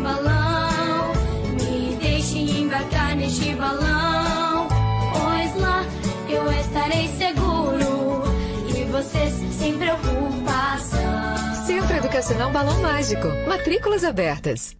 balão. Me deixe embarcar neste balão, pois lá eu estarei seguro e vocês sem preocupação. Centro Educacional Balão Mágico. Matrículas abertas.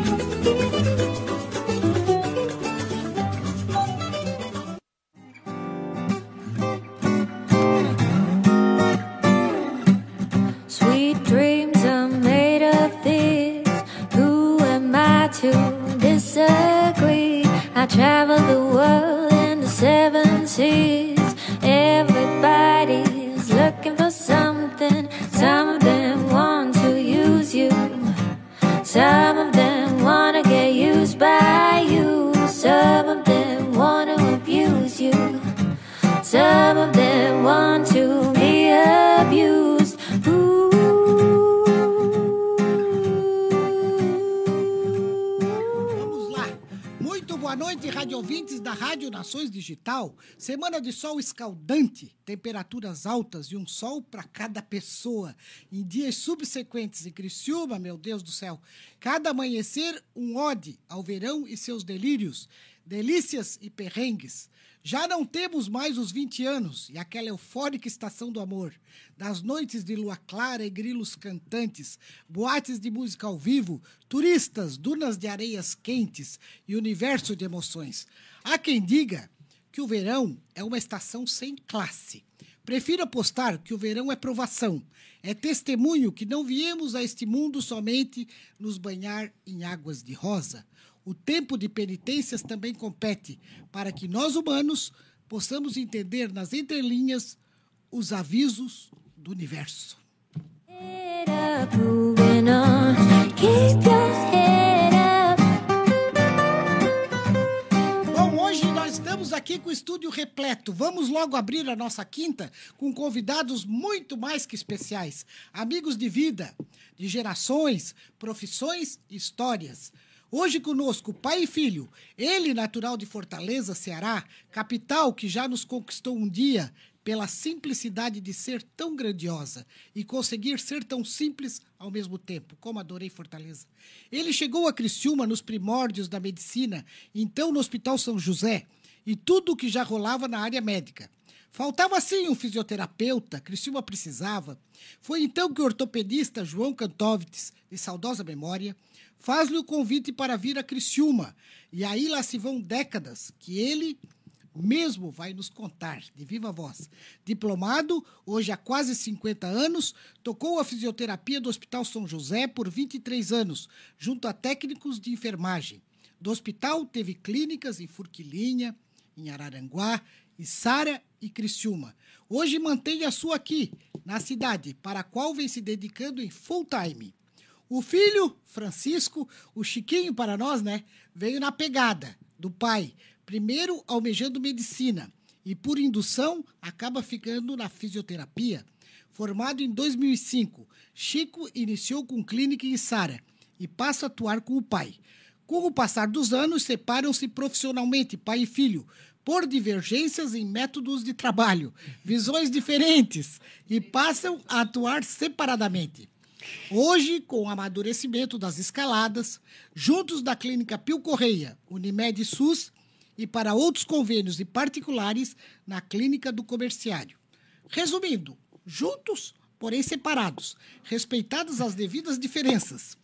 Some of them want to get used by you. Some of them want to abuse you. Some of them want noite, rádio ouvintes da Rádio Nações Digital. Semana de sol escaldante, temperaturas altas e um sol para cada pessoa. Em dias subsequentes em Criciúma, meu Deus do céu, cada amanhecer um ode ao verão e seus delírios, delícias e perrengues. Já não temos mais os 20 anos e aquela eufórica estação do amor, das noites de lua clara e grilos cantantes, boates de música ao vivo, turistas, dunas de areias quentes e universo de emoções. Há quem diga que o verão é uma estação sem classe. Prefiro apostar que o verão é provação, é testemunho que não viemos a este mundo somente nos banhar em águas de rosa. O tempo de penitências também compete para que nós humanos possamos entender nas entrelinhas os avisos do universo. Nós estamos aqui com o estúdio repleto. Vamos logo abrir a nossa quinta com convidados muito mais que especiais. Amigos de vida, de gerações, profissões e histórias. Hoje conosco, pai e filho, ele natural de Fortaleza, Ceará, capital que já nos conquistou um dia pela simplicidade de ser tão grandiosa e conseguir ser tão simples ao mesmo tempo. Como adorei Fortaleza. Ele chegou a Criciúma nos primórdios da medicina, então no Hospital São José, e tudo o que já rolava na área médica. Faltava sim um fisioterapeuta, Criciúma precisava. Foi então que o ortopedista João Cantovitz, de saudosa memória, faz-lhe o convite para vir a Criciúma. E aí lá se vão décadas que ele mesmo vai nos contar, de viva voz. Diplomado, hoje há quase 50 anos, tocou a fisioterapia do Hospital São José por 23 anos, junto a técnicos de enfermagem. Do hospital teve clínicas em Furquilinha, em Araranguá, Sara e Criciúma. Hoje mantém a sua aqui, na cidade, para a qual vem se dedicando em full time. O filho, Francisco, o Chiquinho para nós, né? Veio na pegada do pai, primeiro almejando medicina e, por indução, acaba ficando na fisioterapia. Formado em 2005, Chico iniciou com clínica em Sara e passa a atuar com o pai. Com o passar dos anos, separam-se profissionalmente, pai e filho, por divergências em métodos de trabalho, visões diferentes e passam a atuar separadamente. Hoje, com o amadurecimento das escaladas, juntos da Clínica Pio Correia, Unimed SUS e para outros convênios e particulares na Clínica do Comerciário. Resumindo, juntos, porém separados, respeitadas as devidas diferenças.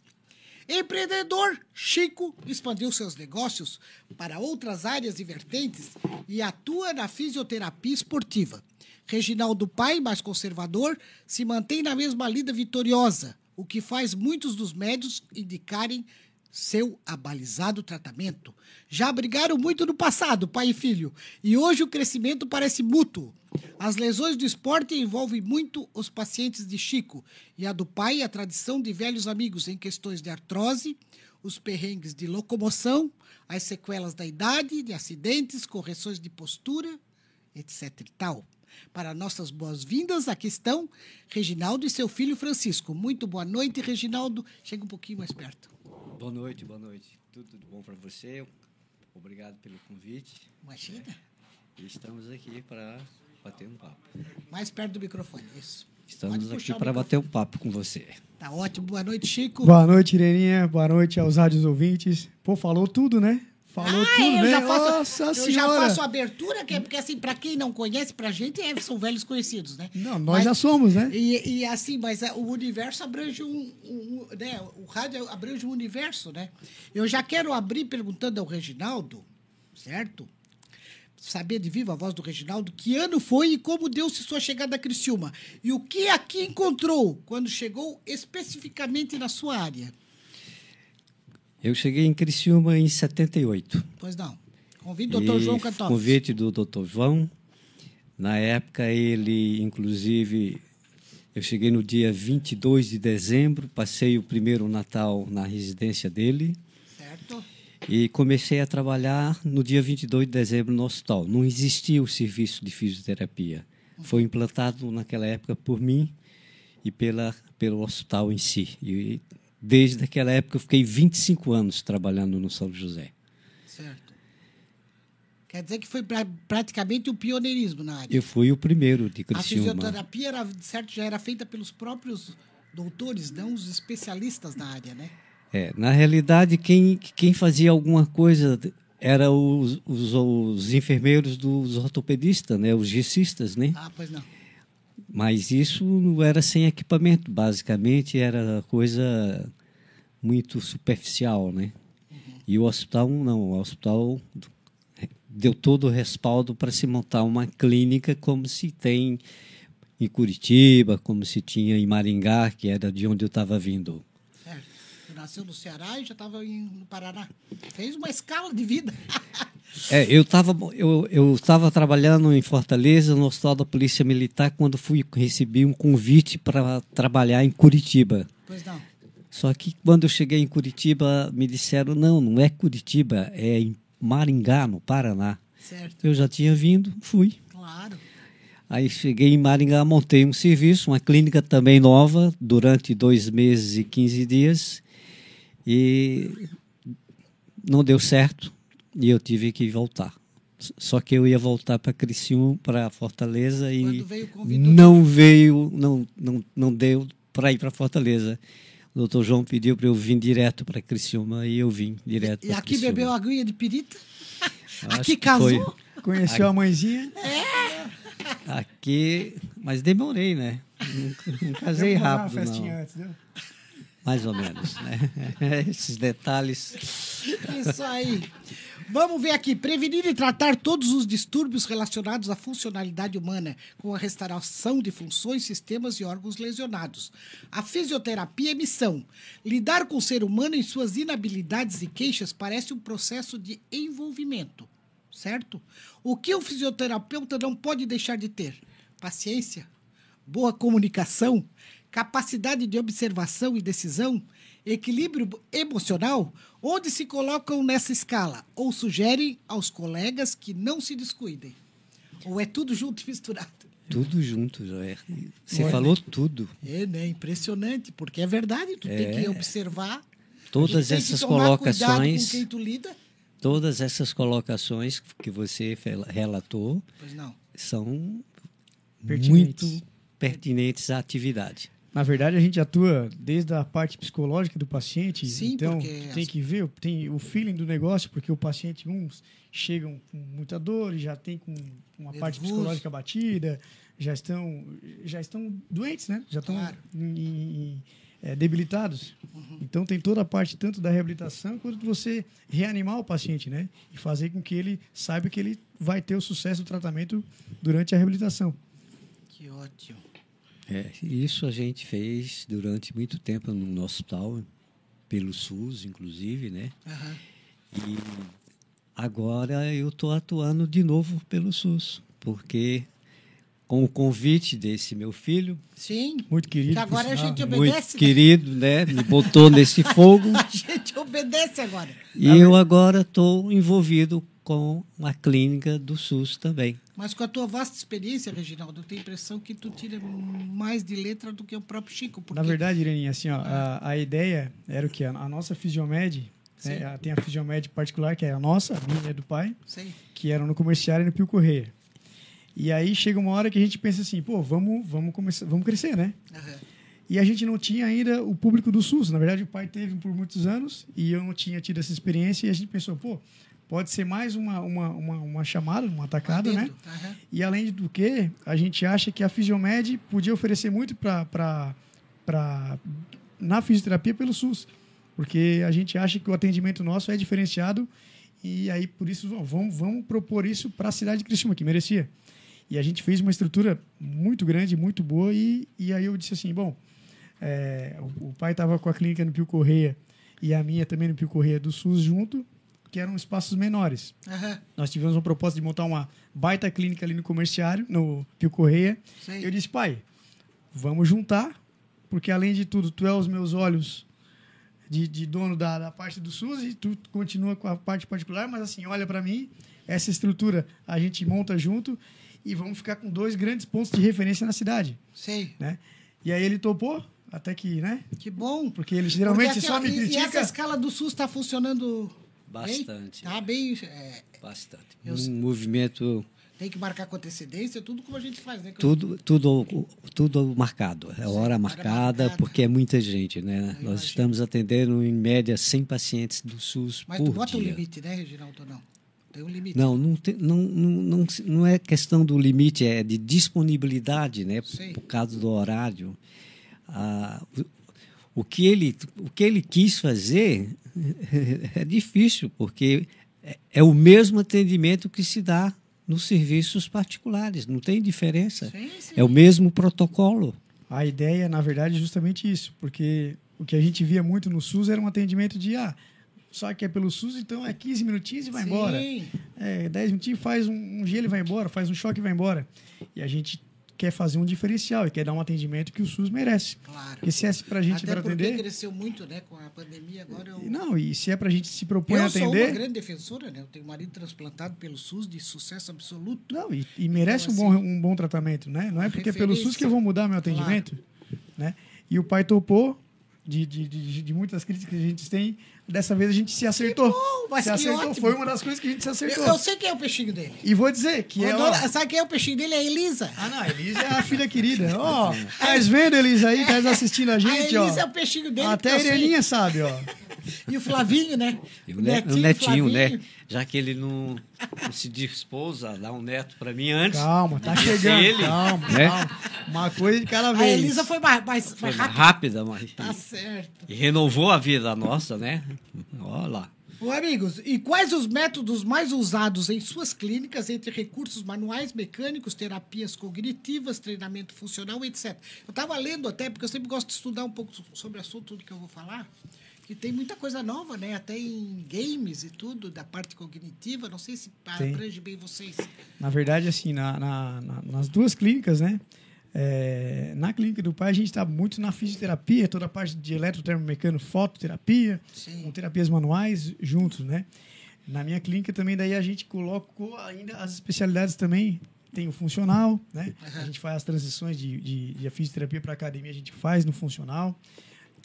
Empreendedor, Chico expandiu seus negócios para outras áreas e vertentes e atua na fisioterapia esportiva. Reginaldo Pai, mais conservador, se mantém na mesma lida vitoriosa, o que faz muitos dos médios indicarem seu abalizado tratamento. Já brigaram muito no passado, pai e filho, e hoje o crescimento parece mútuo. As lesões do esporte envolvem muito os pacientes de Chico e a do pai a tradição de velhos amigos em questões de artrose, os perrengues de locomoção, as sequelas da idade, de acidentes, correções de postura, etc e tal. Para nossas boas-vindas, aqui estão Reginaldo e seu filho Francisco. Muito boa noite, Reginaldo. Chega um pouquinho mais perto. Boa noite, boa noite. Tudo de bom para você. Obrigado pelo convite. Imagina. E estamos aqui para bater um papo. Mais perto do microfone, isso. Estamos aqui para bater um papo com você. Tá ótimo. Boa noite, Chico. Boa noite, Ireninha. Boa noite aos rádios ouvintes. Pô, falou tudo, né? Falou ah, tudo, eu né? já faço, Nossa eu já faço a abertura, que é porque assim, para quem não conhece, pra gente é, são velhos conhecidos, né? Não, nós Mas- já somos, né? E, e assim, mas a- o universo abrange um, um- né? O rádio abrange um universo, né? Eu já quero abrir perguntando ao Reginaldo, certo? Saber de viva voz do Reginaldo que ano foi e como deu-se sua chegada a Criciúma. E o que aqui encontrou quando chegou especificamente na sua área. Eu cheguei em Criciúma em 78. Pois não. Convido o doutor E João Cantópolis. Convite do Dr. João. Na época, ele, inclusive, eu cheguei no dia 22 de dezembro, passei o primeiro Natal na residência dele Certo? e comecei a trabalhar no dia 22 de dezembro no hospital. Não existia o serviço de fisioterapia. Foi implantado naquela época por mim e pela, pelo hospital em si. E desde aquela época eu fiquei 25 anos trabalhando no São José. Certo. Quer dizer que foi pra- praticamente o pioneirismo na área. Eu fui o primeiro de A Criciúma. fisioterapia era, certo, já era feita pelos próprios doutores, não os especialistas na área, né? É, na realidade, quem, quem fazia alguma coisa era os, os, os enfermeiros dos ortopedistas, né? os gescistas, né? Ah, pois não. Mas isso não era sem equipamento, basicamente era coisa muito superficial, né? E o hospital não, o hospital deu todo o respaldo para se montar uma clínica como se tem em Curitiba, como se tinha em Maringá, que era de onde eu estava vindo. Nasceu no Ceará e já estava no Paraná. Fez uma escala de vida. É, eu estava eu, eu tava trabalhando em Fortaleza, no Hospital da Polícia Militar, quando fui recebi um convite para trabalhar em Curitiba. pois não. Só que quando eu cheguei em Curitiba, me disseram: não, não é Curitiba, é em Maringá, no Paraná. Certo. Eu já tinha vindo, fui. Claro. Aí cheguei em Maringá, montei um serviço, uma clínica também nova, durante dois meses e 15 dias. E não deu certo e eu tive que voltar. Só que eu ia voltar para Criciúma, para Fortaleza e Quando veio não veio, não, não, não deu para ir para Fortaleza. O doutor João pediu para eu vir direto para Criciúma e eu vim direto E aqui Criciúma. bebeu aguinha de pirita? Acho aqui casou? foi. Conheceu a mãezinha? Aqui, mas demorei, né? Não, não casei rápido, festinha não. antes, né? Mais ou menos, né? Esses detalhes. Isso aí. Vamos ver aqui. Prevenir e tratar todos os distúrbios relacionados à funcionalidade humana, com a restauração de funções, sistemas e órgãos lesionados. A fisioterapia é missão. Lidar com o ser humano em suas inabilidades e queixas parece um processo de envolvimento, certo? O que o fisioterapeuta não pode deixar de ter? Paciência, boa comunicação, capacidade de observação e decisão, equilíbrio emocional, onde se colocam nessa escala ou sugerem aos colegas que não se descuidem. Ou é tudo junto e misturado? Tudo junto, Joé. Você Olha. falou tudo. É, né? Impressionante, porque é verdade, tu tem que observar. Todas essas colocações, com quem tu lida. todas essas colocações que você relatou Pois não. são Pertinentes. muito pertinentes à atividade. Na verdade, a gente atua desde a parte psicológica do paciente. Sim, então, tem as- que ver, tem o feeling do negócio, porque o paciente, uns chegam com muita dor já tem com uma parte psicológica batida, já estão, já estão doentes, né? Já estão Claro. em- em- é, debilitados. Então, tem toda a parte tanto da reabilitação quanto de você reanimar o paciente, né? E fazer com que ele saiba que ele vai ter o sucesso do tratamento durante a reabilitação. Que ótimo. É, isso a gente fez durante muito tempo no hospital, pelo SUS, inclusive, né? Aham. E agora eu estou atuando de novo pelo SUS, porque com o convite desse meu filho, Sim. Muito querido. Que agora a gente obedece. muito né? querido, né? Me botou nesse fogo. A gente obedece agora. E eu agora estou envolvido com a clínica do SUS também. Mas com a tua vasta experiência, Reginaldo, eu tenho a impressão que tu tira mais de letra do que o próprio Chico. Porque... Na verdade, Ireninha, assim, ó, a, a ideia era o que? A, a nossa Fisiomed, né, Sim. tem a Fisiomed particular, que é a nossa, a minha e do pai, Sei. que eram no comerciário e no Pio Correia. E aí chega uma hora que a gente pensa assim, pô, vamos, vamos, começar, vamos crescer, né? Aham. E a gente não tinha ainda o público do SUS. Na verdade, o pai teve por muitos anos e eu não tinha tido essa experiência. E a gente pensou, pô, pode ser mais uma, uma, uma, uma chamada, uma atacada, né? Aham. E além do que, a gente acha que a Fisiomed podia oferecer muito para na fisioterapia pelo SUS. Porque a gente acha que o atendimento nosso é diferenciado e aí por isso vamos, vamos propor isso para a cidade de Criciúma, que merecia. E a gente fez uma estrutura muito grande, muito boa e, e aí eu disse assim, bom, é, o, o pai estava com a clínica no Pio Correia e a minha também no Pio Correia do SUS junto, que eram espaços menores. Aham. Nós tivemos uma proposta de montar uma baita clínica ali no comerciário, no Pio Correia. Sei. Eu disse, pai, vamos juntar, porque além de tudo, tu é os meus olhos de, de dono da, da parte do SUS e tu continua com a parte particular, mas assim, olha para mim, essa estrutura a gente monta junto e vamos ficar com dois grandes pontos de referência na cidade, Sei. né? E aí ele topou, até que, né? Que bom. Porque ele geralmente Porque, assim, só me e- E essa critica. escala do SUS está funcionando Bastante. bem? Tá bem. é, Bastante. Eu- Um movimento, tem que marcar com antecedência, tudo como a gente faz, né? tudo, tudo, tudo marcado. É hora marcada, marcada. porque é muita gente, né? Nós imagino. estamos atendendo, em média, 100 pacientes do SUS Mas tu por bota um dia. limite, né, Reginaldo? Não. Tem um limite. Não, não, tem- não, não, não, não é questão do limite, é de disponibilidade, né? Por, Sim. por causa do horário. Ah, o, o que ele, o que ele quis fazer é difícil, porque é, é o mesmo atendimento que se dá nos serviços particulares, não tem diferença. Sim, sim. É o mesmo protocolo. A ideia, na verdade, é justamente isso, porque o que a gente via muito no SUS era um atendimento de, ah, só que é pelo SUS, então é 15 minutinhos e vai Sim. embora. É, 10 minutinhos, faz um, um gelo e vai embora, faz um choque e vai embora. E a gente quer fazer um diferencial e quer dar um atendimento que o SUS merece. Claro. Porque se é pra gente Até para atender... cresceu muito, né? Com a pandemia, agora eu... Não, e se é pra gente se propõe eu a sou uma atender... grande defensora, né? Eu tenho um marido transplantado pelo SUS de sucesso absoluto. Não, e, e merece Então, um, bom, um bom tratamento, né? Não é porque é pelo SUS que eu vou mudar meu atendimento, né? E o pai topou de, de, de, de muitas críticas que a gente tem, dessa vez a gente se acertou. bom, mas se que acertou. ótimo. Foi uma das coisas que a gente se Eu, acertou. eu sei quem é o peixinho dele. E vou dizer que é. Ó, dona- sabe quem é o peixinho dele? É a Elisa. Ah, não, a Elisa é a filha querida. Ó, tá vendo, Elisa, aí? Tá assistindo a gente, a ó. Elisa é o peixinho dele. Até a eu. Ireninha sabe, ó. E o Flavinho, né? E o, ne- o Netinho, netinho, né? Flavinho. Já que ele não, não se dispôs a dar um neto para mim antes. Calma, tá chegando. ele, calma, né? calma. Uma coisa de cada A vez. Elisa foi mais, mais, Foi mais mais rápida. rápida, mas. Tá certo. E renovou a vida nossa, né? Olha lá. Ô, amigos, e quais os métodos mais usados em suas clínicas entre recursos manuais, mecânicos, terapias cognitivas, treinamento funcional, etc? Eu estava lendo até, porque eu sempre gosto de estudar um pouco sobre o assunto tudo que eu vou falar, que tem muita coisa nova, né? Até em games e tudo, da parte cognitiva. Não sei se Tem. abrange bem vocês. Na verdade, assim, na, na- na- nas duas clínicas, né? É, na clínica do pai, a gente está muito na fisioterapia, toda a parte de eletrotermomecânico, fototerapia, Sim. com terapias manuais juntos, né? Na minha clínica também, daí a gente colocou ainda as especialidades também. Tem o funcional, né? A gente faz as transições de, de, de fisioterapia para academia, a gente faz no funcional.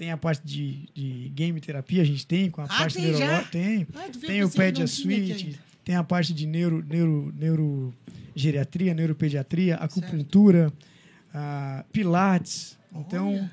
Tem a parte de, de game terapia, a gente tem, com a Ah, parte tem neurológica. Tem. Ah, tem o Pedia Suite, ainda. tem a parte de neuro, neuro, neurogeriatria, neuropediatria, acupuntura, ah, pilates. Então, Olha.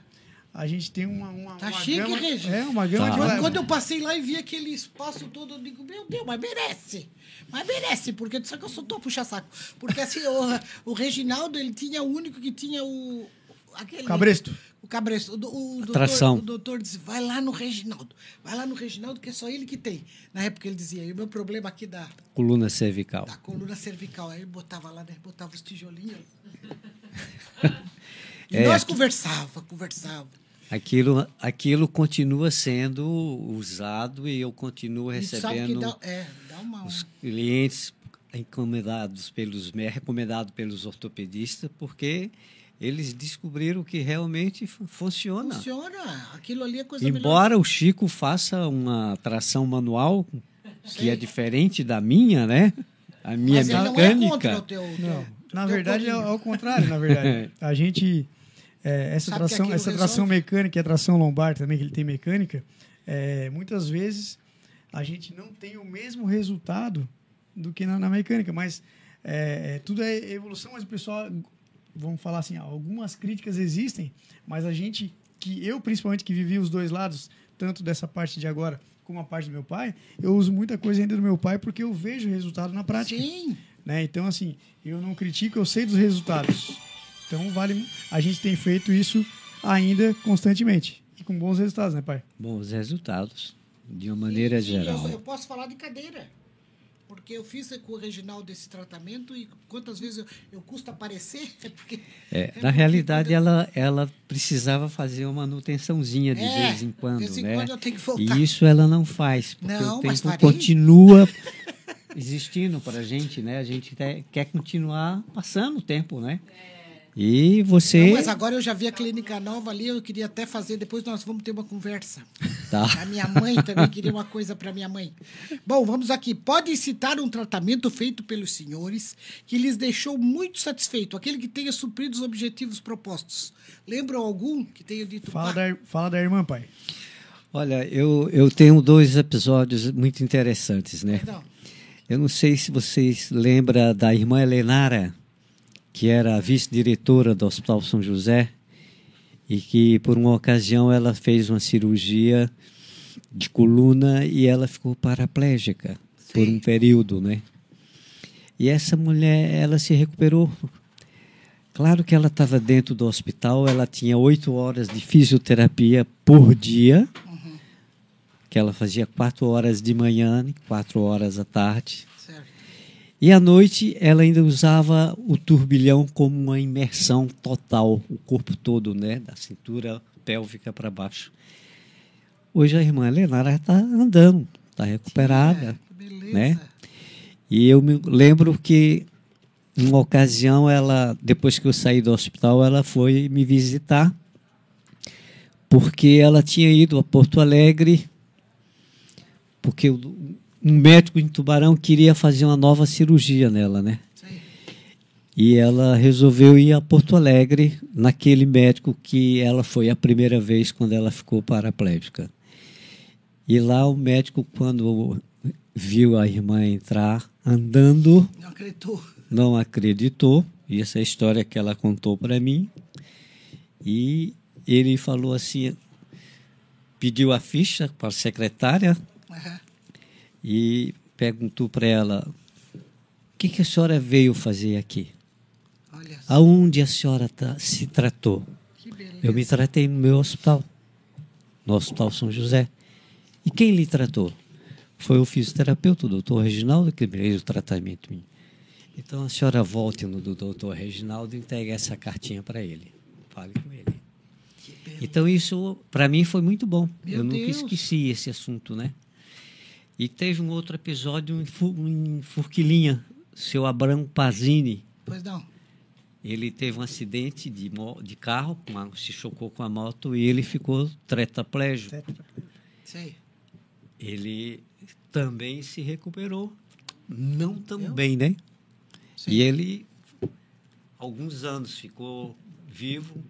a gente tem uma, uma, Tá uma chique, gama. É, uma gama Tá. de Quando, quando eu passei lá e vi aquele espaço todo, eu digo, meu Deus, mas merece. Mas merece, porque só que eu só tô a puxar saco. Porque assim, o, o Reginaldo, ele tinha o único que tinha o. Aquele, Cabresto. Cabresto. O, o doutor, Tração. o doutor disse, vai lá no Reginaldo. Vai lá no Reginaldo, que é só ele que tem. Na época ele dizia, e o meu problema aqui da, Coluna cervical. da coluna cervical. Aí ele botava lá, né? Botava os tijolinhos. E É, nós aqui- conversava, conversava. Aquilo, aquilo continua sendo usado e eu continuo recebendo dá, é, dá uma... os clientes encomendados pelos recomendado pelos ortopedistas porque eles descobriram que realmente fu- funciona. Funciona. Aquilo ali é coisa melhor. Embora o Chico faça uma tração manual que Sei. é diferente da minha, né? A minha Mas ele não é contra o mecânica. teu... Não, teu- na teu verdade é ao contrário, na verdade. A gente é, essa Sabe que tração, essa tração resolve? mecânica e a tração lombar também que ele tem mecânica, é, muitas vezes a gente não tem o mesmo resultado do que na, na mecânica, mas é, é, tudo é evolução, mas o pessoal vamos falar assim, algumas críticas existem, mas a gente que eu principalmente que vivi os dois lados, tanto dessa parte de agora como a parte do meu pai, eu uso muita coisa ainda do meu pai porque eu vejo o resultado na prática Sim. né? Então, assim, eu não critico, eu sei dos resultados. Então, vale. A gente tem feito isso ainda constantemente. E com bons resultados, né, pai? Bons resultados, de uma maneira Sim, sim, geral. Eu, eu posso falar de cadeira. Porque eu fiz com o Reginaldo esse tratamento e quantas vezes eu, eu custo aparecer? É porque, É, porque na realidade, eu- ela, ela precisava fazer uma manutençãozinha de É, vez em quando, de vez em né? quando eu tenho que voltar. E isso ela não faz, porque Não, o tempo continua existindo para a gente, né? A gente te- quer continuar passando o tempo, né? E você... Não, mas agora eu já vi a clínica nova ali, eu queria até fazer, depois nós vamos ter uma conversa. Tá. A minha mãe também queria uma coisa para minha mãe. Bom, vamos aqui. Pode citar um tratamento feito pelos senhores que lhes deixou muito satisfeito, aquele que tenha suprido os objetivos propostos. Lembram algum que tenha dito? Fala, "Ah, da, fala da irmã, pai. Olha, eu, eu tenho dois episódios muito interessantes, né? Não. Eu não sei se vocês lembram da irmã Helenara, que era a vice-diretora do Hospital São José, e que por uma ocasião ela fez uma cirurgia de coluna e ela ficou paraplégica por um período, né? E essa mulher, ela se recuperou. Claro que ela estava dentro do hospital, ela tinha oito horas de fisioterapia por dia, que ela fazia quatro horas de manhã e quatro horas à tarde. E à noite ela ainda usava o turbilhão como uma imersão total, o corpo todo, né, da cintura pélvica para baixo. Hoje a irmã Lenara está andando, está recuperada, beleza. né? E eu me lembro que numa ocasião ela, depois que eu saí do hospital, ela foi me visitar porque ela tinha ido a Porto Alegre porque o- um médico em Tubarão queria fazer uma nova cirurgia nela, né? Sim. E ela resolveu ir a Porto Alegre naquele médico que ela foi a primeira vez quando ela ficou paraplégica. E lá o médico, quando viu a irmã entrar andando, Não acreditou. não acreditou. E essa é a história que ela contou para mim. E ele falou assim, pediu a ficha para a secretária Aham. E perguntou para ela: o que, que a senhora veio fazer aqui? Aonde a senhora tá- se tratou? Eu me tratei no meu hospital, no Hospital São José. E quem lhe tratou? Foi o fisioterapeuta, o doutor Reginaldo, que fez o tratamento. Então a senhora volte no do doutor Reginaldo e entregue essa cartinha para ele. Fale com ele. Então isso, para mim, foi muito bom. Meu Eu nunca Deus. esqueci esse assunto, né? E teve um outro episódio em, Fu- em Furquilinha, seu Abrão Pazini. Pois não. Ele teve um acidente de, de carro, com a- se chocou com a moto e ele ficou tetraplégico. Sei. Ele também se recuperou, não tão Eu? bem, né? Sim. E ele, alguns anos, ficou vivo.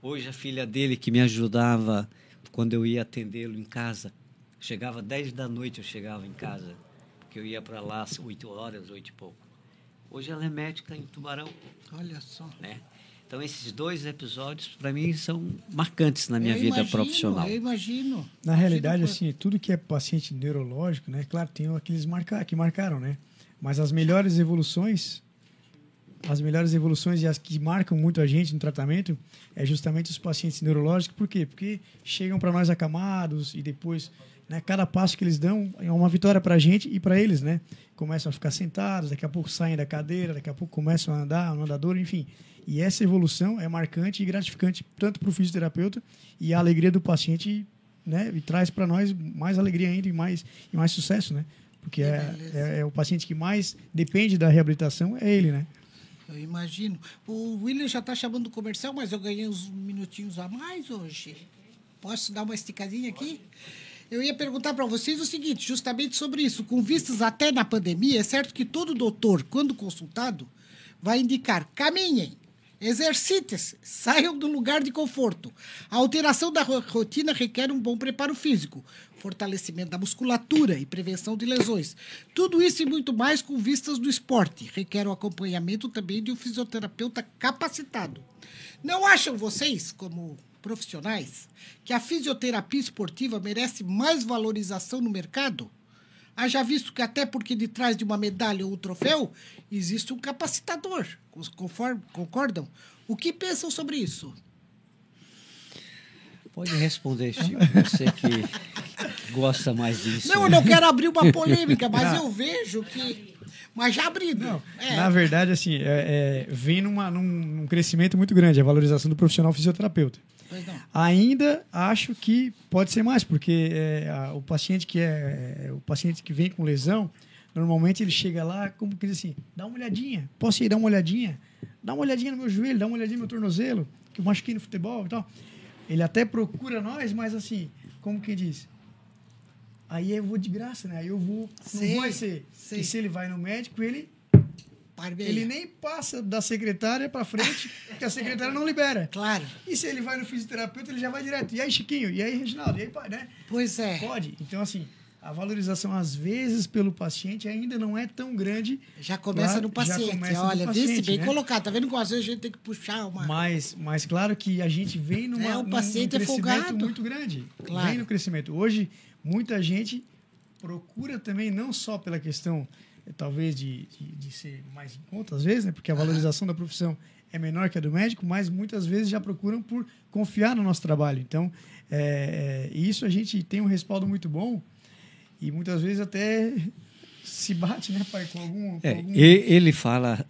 Hoje a filha dele, que me ajudava quando eu ia atendê-lo em casa, chegava 10 da noite, eu chegava em casa, porque eu ia para lá às 8 horas, 8 e pouco. Hoje ela é médica em Tubarão. Olha só. né? Então esses dois episódios para mim são marcantes na minha Eu vida imagino, profissional. Eu imagino. Na Imagino realidade, assim, tudo que é paciente neurológico, né? Claro, tem aqueles marca, que marcaram, né? Mas as melhores evoluções, as melhores evoluções e as que marcam muito a gente no tratamento é justamente os pacientes neurológicos. Por quê? Porque chegam para nós acamados e depois, né, cada passo que eles dão é uma vitória para a gente e para eles, né? Começam a ficar sentados, daqui a pouco saem da cadeira, daqui a pouco começam a andar no andador, enfim. E essa evolução é marcante e gratificante tanto para o fisioterapeuta e a alegria do paciente, né? E traz para nós mais alegria ainda e mais, e mais sucesso, né? Porque é, é, é o paciente que mais depende da reabilitação, é ele, né? Eu imagino. O William já está chamando do comercial, mas eu ganhei uns minutinhos a mais hoje. Posso dar uma esticadinha aqui? Eu ia perguntar para vocês o seguinte, justamente sobre isso. Com vistas até na pandemia, é certo que todo doutor, quando consultado, vai indicar caminhem, exercitem-se, saiam do lugar de conforto. A alteração da ro- rotina requer um bom preparo físico, fortalecimento da musculatura e prevenção de lesões. Tudo isso e muito mais com vistas do esporte. Requer o acompanhamento também de um fisioterapeuta capacitado. Não acham vocês, como profissionais, que a fisioterapia esportiva merece mais valorização no mercado? Haja visto que até porque de trás de uma medalha ou um troféu existe um capacitador. Conforme, concordam? O que pensam sobre isso? Pode responder, Chico, você que gosta mais disso. Não, eu né? não quero abrir uma polêmica, mas eu vejo que. Mas já abrindo. Não, É, na verdade, assim, é, é, vem numa, num, num crescimento muito grande a valorização do profissional fisioterapeuta. Ainda acho que pode ser mais, porque é, a- o paciente que é, é, o paciente que vem com lesão, normalmente ele chega lá como que diz assim, dá uma olhadinha, posso ir dar uma olhadinha, dá uma olhadinha no meu joelho, dá uma olhadinha no meu tornozelo, que eu machuquei no futebol e tal. Ele até procura nós, mas assim, como que diz? Aí eu vou de graça, né? Aí eu vou, não vai ser. sei. E se ele vai no médico, ele Parbeia. ele nem passa da secretária para frente, porque a secretária não libera. Claro. E se ele vai no fisioterapeuta, ele já vai direto. E aí, Chiquinho? E aí, Reginaldo? E aí, pai, né? Pois é. Pode. Então, assim, a valorização, às vezes, pelo paciente ainda não é tão grande, Já começa Claro, no paciente. começa no Olha, paciente, vice bem né? colocado. Tá vendo como às vezes a gente tem que puxar uma. mas, mas claro que a gente vem numa, É, o num- paciente é num crescimento folgado. muito grande. Claro. Vem no crescimento. Hoje, muita gente procura também, não só pela questão, talvez, de, de, de ser mais em conta, às vezes, né? porque a valorização da profissão é menor que a do médico, mas muitas vezes já procuram por confiar no nosso trabalho. Então, é, é, isso a gente tem um respaldo muito bom e muitas vezes até se bate, né, pai, com algum... com É, algum- ele fala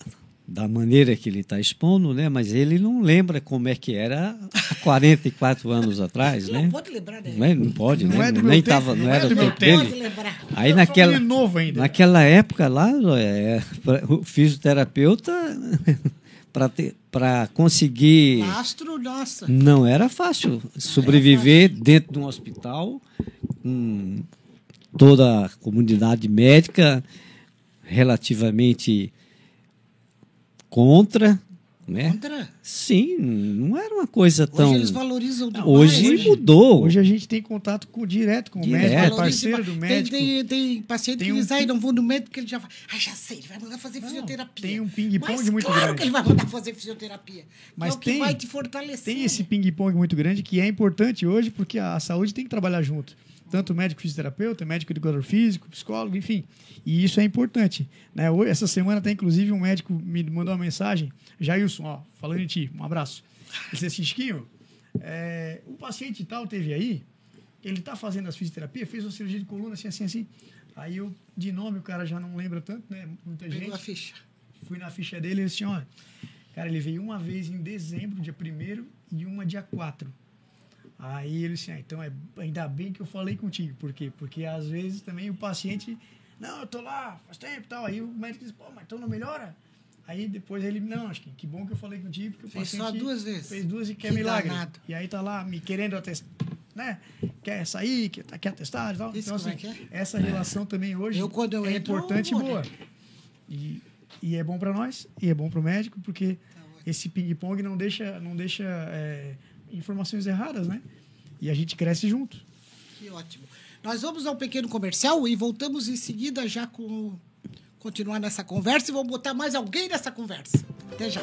da maneira que ele está expondo, né? Mas ele não lembra como é que era há 44 anos atrás, Não né? pode lembrar, né? Não, é, não pode, Não né? é Nem tava, tempo, não não é era do do meu tempo tempo. Pode dele. lembrar. Aí Eu naquela, novo ainda. naquela época lá, é, o fisioterapeuta para conseguir Lastro, nossa. não era fácil sobreviver dentro de um hospital com toda a comunidade médica relativamente contra, né? Contra? Sim, não era uma coisa Hoje tão. eles valorizam demais. Hoje Hoje- mudou. Hoje a gente tem contato com, direto com o Direto. médico, é parceiro do Tem- médico. Tem, tem, paciente Tem que um diz, ai, pi- não vou no médico porque ele já vai. Ah, já sei, ele vai mandar fazer Não, fisioterapia. tem um ping-pong muito claro grande. que ele vai mandar fazer fisioterapia. Mas que é o que tem- vai te fortalecer. Tem esse ping-pong muito grande que é importante hoje porque a saúde tem que trabalhar junto. Tanto médico fisioterapeuta, médico educador físico, psicólogo, enfim. E isso é importante. Né? Hoje- Essa semana até, inclusive, um médico me mandou uma mensagem. Jailson, ó, falando em ti, um abraço. Ele disse assim, Chiquinho, é, o paciente tal teve aí, ele está fazendo as fisioterapias, fez uma cirurgia de coluna, assim, assim, assim. Aí eu, de nome, o cara já não lembra tanto, né? Muita gente Pegou a ficha. fui na ficha dele e disse, olha, cara, ele veio uma vez em dezembro, dia 1 e uma dia 4. Aí ele disse, ah, então é, ainda bem que eu falei contigo. Por quê? Porque às vezes também o paciente, não, eu tô lá, faz tempo e tal. Aí o médico diz, pô, mas então não melhora? Aí depois ele, não, acho que que bom que eu falei contigo, porque o Fez paciente só duas vezes. fez duas e quer Que milagre. danado. E aí tá lá me querendo atestar, né? Quer sair, quer, quer atestar e tal. Isso então, como assim, é que essa relação também hoje Eu, quando eu é entro, importante e eu vou, boa. E, e é bom para nós, e é bom para o médico, porque Tá esse ping-pong não deixa, não deixa é, informações erradas, né? E a gente cresce junto. Que ótimo. Nós vamos ao pequeno comercial e voltamos em seguida já com continuar nessa conversa e vamos botar mais alguém nessa conversa. Até já.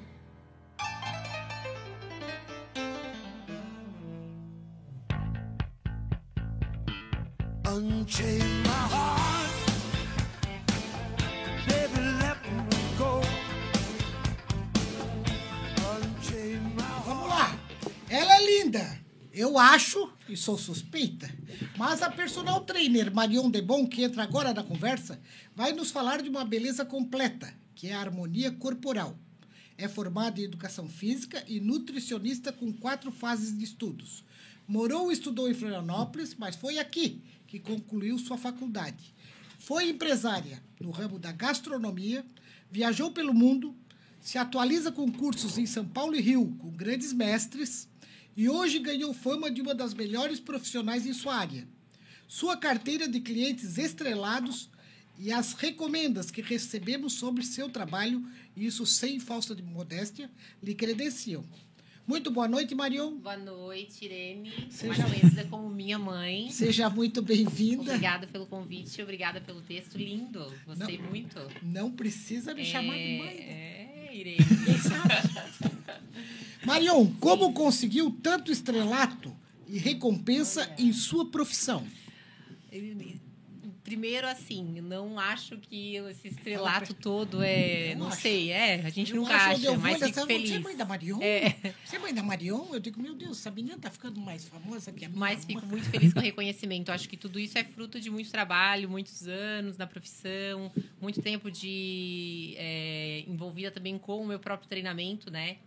Vamos lá. Ela é linda. Eu acho, e sou suspeita, mas a personal trainer Marion Debon, que entra agora na conversa, vai nos falar de uma beleza completa, que é a harmonia corporal. É formada em educação física e nutricionista com quatro fases de estudos. Morou e estudou em Florianópolis, mas foi aqui que concluiu sua faculdade. Foi empresária no ramo da gastronomia, viajou pelo mundo, se atualiza com cursos em São Paulo e Rio com grandes mestres e hoje ganhou fama de uma das melhores profissionais em sua área. Sua carteira de clientes estrelados e as recomendas que recebemos sobre seu trabalho, isso sem falsa de modéstia, lhe credenciam. Muito boa noite, Marion. Boa noite, Irene. Seja- conhecida como minha mãe. Seja muito bem-vinda. Obrigada pelo convite, obrigada pelo texto lindo. Gostei Não. muito. Não precisa me chamar de mãe. É, Irene. Marion, como conseguiu tanto estrelato e recompensa em sua profissão? Primeiro, assim, eu não acho que esse estrelato todo é. Eu Não acho. sei, é. A gente Eu nunca eu acha, vou, mas fico feliz. Você é mãe da Marion? É. Você é mãe da Marion? Eu digo, meu Deus, essa menina tá ficando mais famosa que a minha Mas fico muito feliz com o reconhecimento. Acho que tudo isso é fruto de muito trabalho, muitos anos na profissão, muito tempo de é, envolvida também com o meu próprio treinamento, né?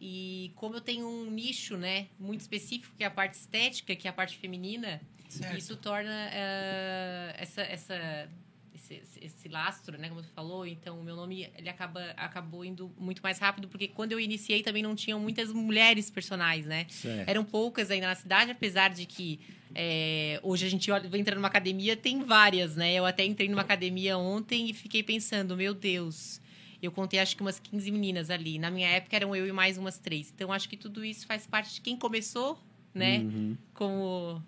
E como eu tenho um nicho, né, muito específico, que é a parte estética, que é a parte feminina, Certo. isso torna eh, essa, essa, esse, esse- lastro, né, como tu falou. Então, o meu nome ele acaba, acabou indo muito mais rápido, porque quando eu iniciei também não tinham muitas mulheres personagens, né? Certo. Eram poucas ainda na cidade, apesar de que é, hoje a gente olha, entra numa academia, tem várias, né? Eu até entrei numa academia ontem e fiquei pensando, meu Deus, eu contei acho que umas 15 meninas ali. Na minha época eram eu e mais umas três. Então acho que tudo isso faz parte de quem começou, né? Uhum. Como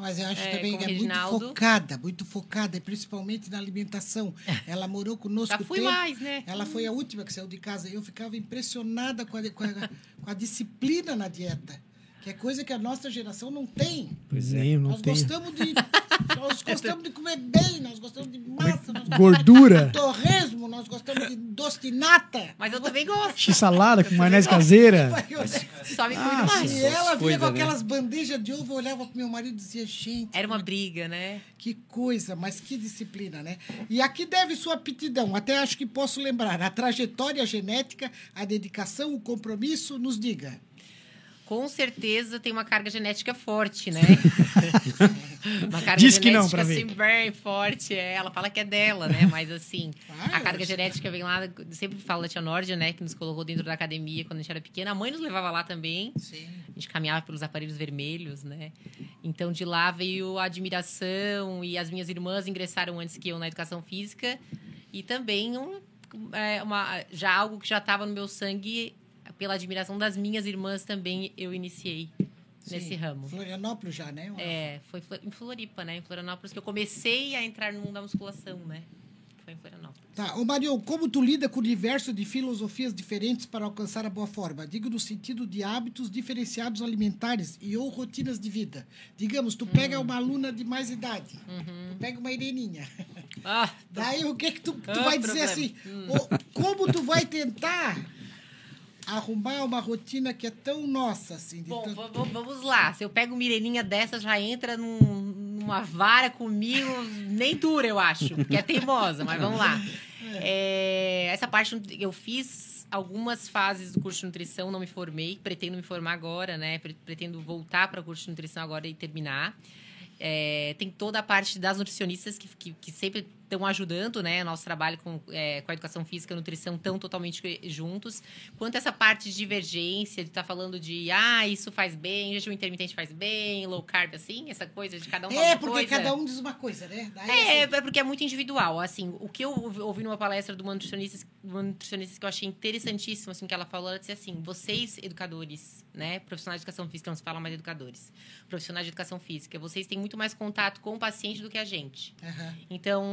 Mas eu acho É, também que é muito focada, muito focada, principalmente na alimentação. Ela morou conosco já fui tempo. mais, né? Ela foi a última que saiu de casa. Eu ficava impressionada com a, com a- com a disciplina na dieta. Que é coisa que a nossa geração não tem. Pois é. Nem, não nós tem. gostamos de. Nós gostamos de comer bem, nós gostamos de massa, nós gostamos Gordura, de torresmo, nós gostamos de doce de nata. Mas eu também gosto. x-salada com maionese caseira. Só me Ah, mais. E ela vinha com né? aquelas bandejas de ovo, eu olhava pro meu marido e dizia, gente, Era uma briga, né? Que coisa, mas que disciplina, né? E aqui deve sua aptidão. Até acho que posso lembrar. A trajetória genética, a dedicação, o compromisso, nos diga. Com certeza tem uma carga genética forte, né? uma carga Diz que genética não, assim, bem forte. É, ela fala que é dela, né? Mas assim, Ah, a carga genética vem lá, sempre falo da tia Nórdia, né? Que nos colocou dentro da academia quando a gente era pequena. A mãe nos levava lá também. Sim. A gente caminhava pelos aparelhos vermelhos, né? Então de lá veio a admiração e as minhas irmãs ingressaram antes que eu na educação física e também um, é, uma, já algo que já estava no meu sangue pela admiração das minhas irmãs também eu iniciei nesse Sim. ramo. Florianópolis já, né? É, foi em Floripa, né? Em Florianópolis que eu comecei a entrar no mundo da musculação, né? Foi em Florianópolis. Tá. Ô, Marion, como tu lida com o universo de filosofias diferentes para alcançar a boa forma? Digo no sentido de hábitos diferenciados alimentares e ou rotinas de vida. Digamos, tu pega uma aluna de mais idade, tu pega uma ireninha. Ah, Daí o que que tu, tu Ah, vai dizer problema. assim? "Ô, como tu vai tentar arrumar uma rotina que é tão nossa assim? Bom, tanto- va- va- vamos lá. Se eu pego uma mireninha dessa, já entra num- numa vara comigo, nem dura, eu acho, porque é teimosa, mas vamos lá. É, essa parte eu fiz algumas fases do curso de nutrição, não me formei, pretendo me formar agora, né? Pre- Pretendo voltar para o curso de nutrição agora e terminar. É, tem toda a parte das nutricionistas que, que, que sempre estão ajudando, né? Nosso trabalho com, é, com a educação física e nutrição estão totalmente juntos. Quanto essa parte de divergência, de estar falando de, ah, isso faz bem, jejum intermitente faz bem, low carb, assim, essa coisa de cada um É, porque coisa. cada um diz uma coisa, né? Daí, É, assim, é porque é muito individual. Assim, o que eu ouvi numa palestra de uma nutricionista, uma nutricionista que eu achei interessantíssimo, assim, que ela falou, ela disse assim, vocês, educadores, né, profissionais de educação física, não se fala mais educadores, profissionais de educação física, vocês têm muito mais contato com o paciente do que a gente. aham. Então,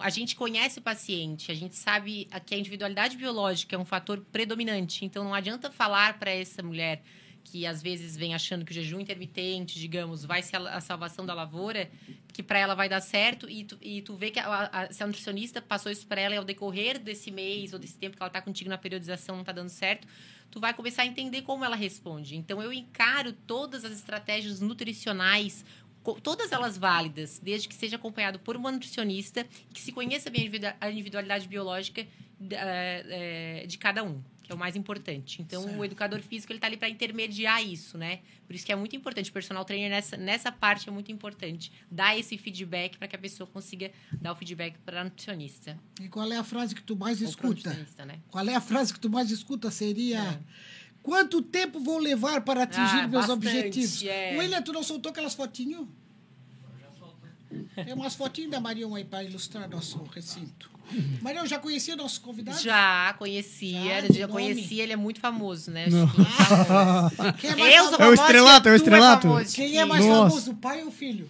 a gente conhece o paciente, a gente sabe que a individualidade biológica é um fator predominante. Então, não adianta falar para essa mulher que às vezes vem achando que o jejum intermitente, digamos, vai ser a salvação da lavoura, que para ela vai dar certo e tu, e tu vê que a, a, se a nutricionista passou isso para ela e ao decorrer desse mês ou desse tempo que ela tá contigo na periodização não tá dando certo, tu vai começar a entender como ela responde. Então eu encaro todas as estratégias nutricionais todas elas válidas, desde que seja acompanhado por uma nutricionista que se conheça bem a individua- a individualidade biológica eh, de cada um, que é o mais importante. Então, Certo. o educador físico ele está ali para intermediar isso, né? Por isso que é muito importante. O personal trainer nessa, nessa parte é muito importante. Dar esse feedback para que a pessoa consiga dar o feedback para a nutricionista. E qual é a frase que tu mais Ou escuta? né? Qual é a frase que tu mais escuta? Seria. É. Quanto tempo vou levar para atingir Ah, meus bastante, objetivos? é. William, tu não soltou aquelas fotinhos? Tem umas fotinhos da Marion aí para ilustrar nosso recinto. Marion, já conhecia nossos convidados? Já conhecia, Já, já, conhecia, ele é muito famoso, né? Não. Chiquinho famoso. Quem é mais Eu sou famoso? É o estrelato, é o tu estrelato. famoso, Quem é mais. Nossa. famoso, o pai ou o filho?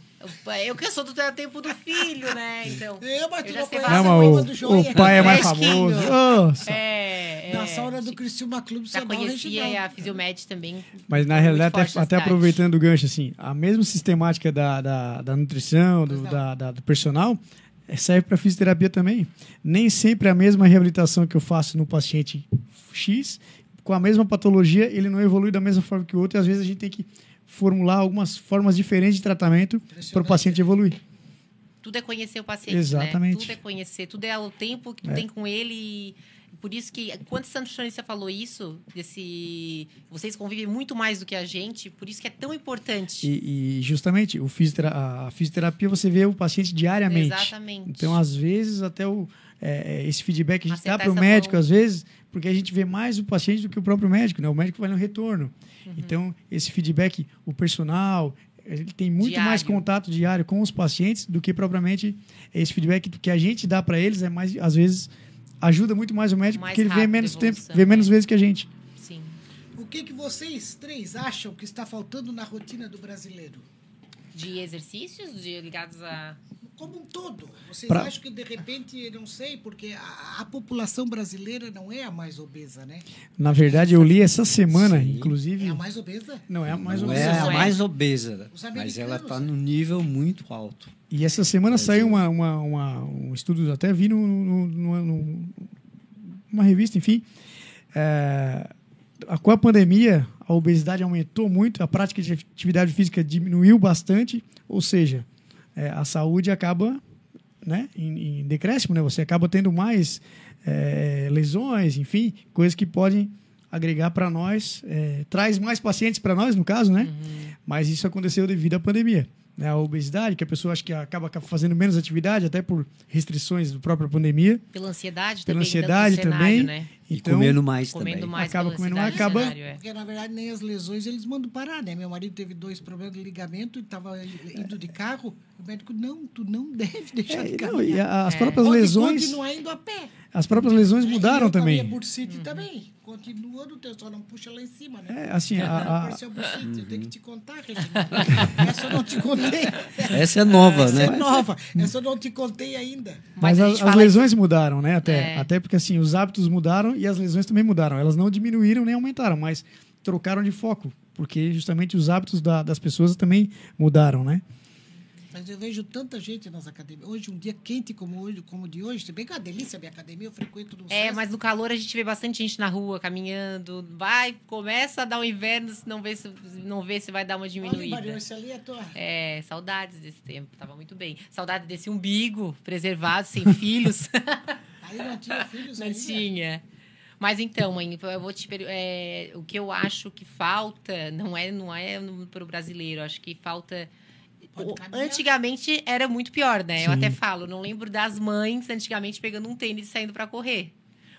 Eu que sou do tempo do filho, né? Então. Eu, mas tu eu já não sei Não, a do o, o pai é mais famoso. Nossa. É, é. Da sauna do Criciúma Clube Já Sonora conhecia e a Fisiomed também. Mas na realidade, até, na até aproveitando o gancho, assim, a mesma sistemática da, da, da nutrição, do, da, da- do personal, eh, serve para fisioterapia também. Nem sempre a mesma reabilitação que eu faço no paciente X, com a mesma patologia, ele não evolui da mesma forma que o outro, e às vezes a gente tem que formular algumas formas diferentes de tratamento para o paciente evoluir. Tudo é conhecer o paciente, Exatamente. né? Tudo é conhecer, tudo é o tempo que tu É. tem com ele. e Por isso que, quando o nutricionista falou isso, desse... Vocês convivem muito mais do que a gente, por isso que é tão importante. E, e justamente, o fisiotera a fisioterapia você vê o paciente diariamente. Exatamente. Então, às vezes, até o, é, é, esse feedback a gente dá para o médico, mão. às vezes, porque a gente vê mais o paciente do que o próprio médico, né? O médico vai no retorno. Uhum. Então, esse feedback, o personal, ele tem muito Diário. mais contato diário com os pacientes do que propriamente esse feedback que a gente dá para eles, é mais, às vezes, ajuda muito mais o médico, Mais porque ele vê menos tempo, vê menos né? vezes que a gente. Sim. O que, que vocês três acham que está faltando na rotina do brasileiro? De exercícios de, ligados a. Como um todo. Vocês Pra- acham que, de repente, não sei, porque a, a população brasileira não é a mais obesa, né? Na verdade, eu li essa semana, Sim. inclusive. É a mais obesa? Não é a mais não é a Não é. mais obesa, mas ela está no nível muito alto. E essa semana saiu uma, uma, uma- um estudo, até vi no, no, no- no- numa revista, enfim. É, a- com a pandemia, a obesidade aumentou muito, a prática de atividade física diminuiu bastante, ou seja, é, a saúde acaba né, em, em decréscimo, né? você acaba tendo mais é, lesões, enfim, coisas que podem agregar para nós, é, traz mais pacientes para nós, no caso, né? Mas isso aconteceu devido à pandemia. Né? A obesidade, que a pessoa acha que acaba fazendo menos atividade, até por restrições da própria pandemia. Pela ansiedade Pela também. ansiedade no cenário, também. Né? E Então, comendo mais Comendo também. mais Acaba comendo mais, acaba- cenário, é. Porque, na verdade, nem as lesões eles mandam parar, né? Meu marido teve dois problemas de ligamento e estava indo de carro. O médico, não, tu não deve deixar É, de não, e a- as É. próprias Pode lesões, continuar indo a pé. as próprias lesões E mudaram a minha também. bursite também. Continua no teu, só não puxa lá em cima, né? É, assim, a- a- a bursite, eu tenho que te contar, Regina. Essa eu não te contei. Essa é nova, Essa né? é nova. Essa eu não te contei ainda. Mas, Mas as, as lesões mudaram, né? Até, É. até porque assim, os hábitos mudaram e as lesões também mudaram. Elas não diminuíram nem aumentaram, mas trocaram de foco, porque justamente os hábitos da- das pessoas também mudaram, né? Mas eu vejo tanta gente nas academias. Hoje, um dia quente como hoje, como o de hoje, bem que é uma delícia a minha academia, eu frequento no É, mas no calor a gente vê bastante gente na rua caminhando. Vai, começa a dar o inverno, se não vê se, não vê se vai dar uma Olha, diminuída. Marião, esse ali é tua... É, saudades desse tempo, tava muito bem. Saudade desse umbigo preservado, sem filhos. Aí não tinha filhos Não ainda. tinha. Mas então, mãe, eu vou te é, o que eu acho que falta não é não é para o brasileiro, acho que falta antigamente era muito pior, né? Eu Sim. até falo, não lembro das mães antigamente pegando um tênis e saindo pra correr.